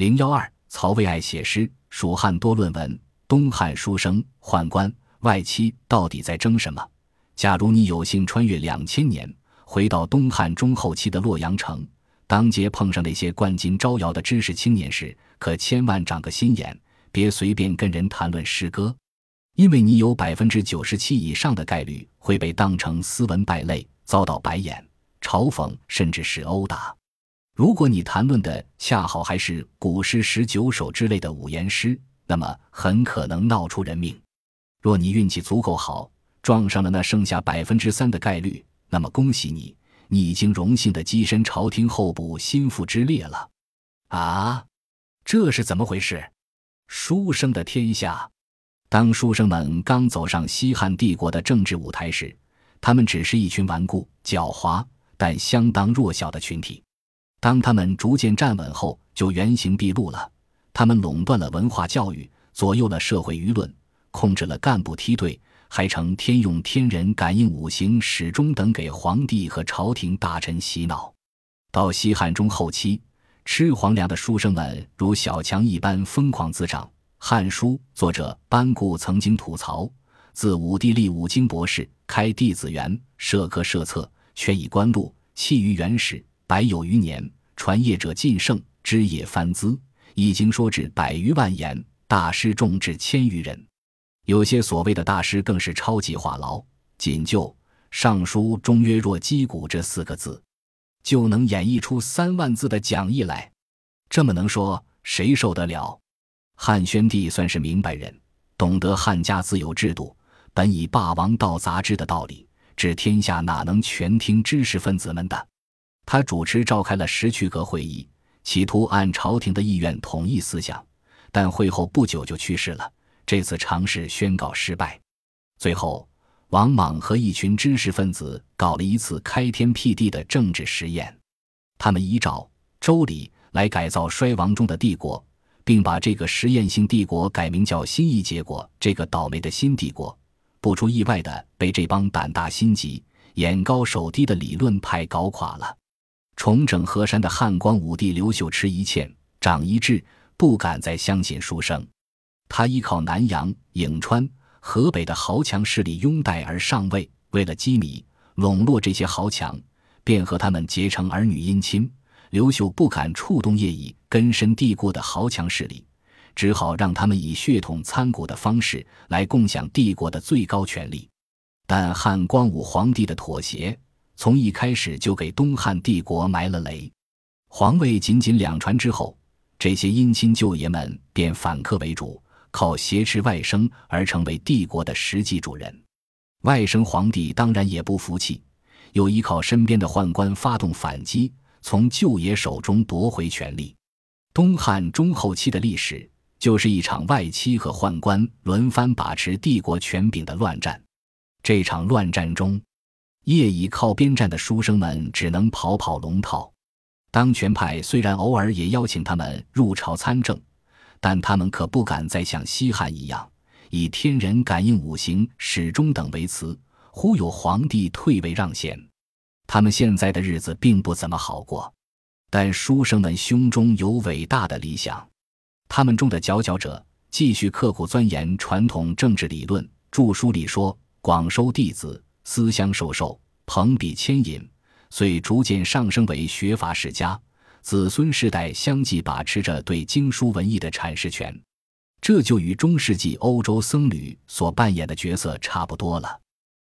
零幺二，曹魏爱写诗，蜀汉多论文，东汉书生宦官外戚到底在争什么？假如你有幸穿越两千年，回到东汉中后期的洛阳城，当街碰上那些冠金招摇的知识青年时，可千万长个心眼，别随便跟人谈论诗歌，因为你有百分之九十七以上的概率会被当成斯文败类，遭到白眼、嘲讽，甚至是殴打。如果你谈论的恰好还是古诗十九首之类的五言诗，那么很可能闹出人命。若你运气足够好，撞上了那剩下百分之三的概率，那么恭喜你，你已经荣幸的跻身朝廷候补心腹之列了。啊，这是怎么回事？书生的天下。当书生们刚走上西汉帝国的政治舞台时，他们只是一群顽固、狡猾但相当弱小的群体。当他们逐渐站稳后，就原形毕露了。他们垄断了文化教育，左右了社会舆论，控制了干部梯队，还成天用天人感应五行始终等给皇帝和朝廷大臣洗脑。到西汉中后期，吃皇粮的书生们如小强一般疯狂滋长。《汉书》作者班固曾经吐槽：自武帝立五经博士，开弟子园，设科设策，全以官禄，弃于原始。百有余年，传业者尽盛，枝叶繁滋，已经说至百余万言，大师众至千余人。有些所谓的大师更是超级话痨，仅就《尚书》中曰“若击鼓”这四个字，就能演绎出三万字的讲义来。这么能说，谁受得了？汉宣帝算是明白人，懂得汉家自有制度，本以霸王道杂之的道理，治天下哪能全听知识分子们的？他主持召开了十曲阁会议，企图按朝廷的意愿统一思想，但会后不久就去世了。这次尝试宣告失败。最后，王莽和一群知识分子搞了一次开天辟地的政治实验，他们依照《周礼》来改造衰亡中的帝国，并把这个实验性帝国改名叫新义。结果，这个倒霉的新帝国，不出意外的被这帮胆大心急、眼高手低的理论派搞垮了。重整河山的汉光武帝刘秀迟疑欠，长一智，不敢再相信书生。他依靠南阳、颍川、河北的豪强势力拥戴而上位，为了机密笼络这些豪强，便和他们结成儿女姻亲。刘秀不敢触动业已根深蒂固的豪强势力，只好让他们以血统参股的方式来共享帝国的最高权力。但汉光武皇帝的妥协。从一开始就给东汉帝国埋了雷，皇位仅仅两传之后，这些姻亲舅爷们便反客为主，靠挟持外甥而成为帝国的实际主人。外甥皇帝当然也不服气，又依靠身边的宦官发动反击，从舅爷手中夺回权力。东汉中后期的历史就是一场外戚和宦官轮番把持帝国权柄的乱战。这场乱战中，业已靠边站的书生们只能跑跑龙套，当权派虽然偶尔也邀请他们入朝参政，但他们可不敢再像西汉一样以天人感应、五行始终等为词忽悠皇帝退位让贤。他们现在的日子并不怎么好过，但书生们胸中有伟大的理想，他们中的佼佼者继续刻苦钻研传统政治理论，著书立说，广收弟子。思乡授受，朋比牵引，遂逐渐上升为学法世家，子孙世代相继把持着对经书文艺的阐释权。这就与中世纪欧洲僧侣所扮演的角色差不多了。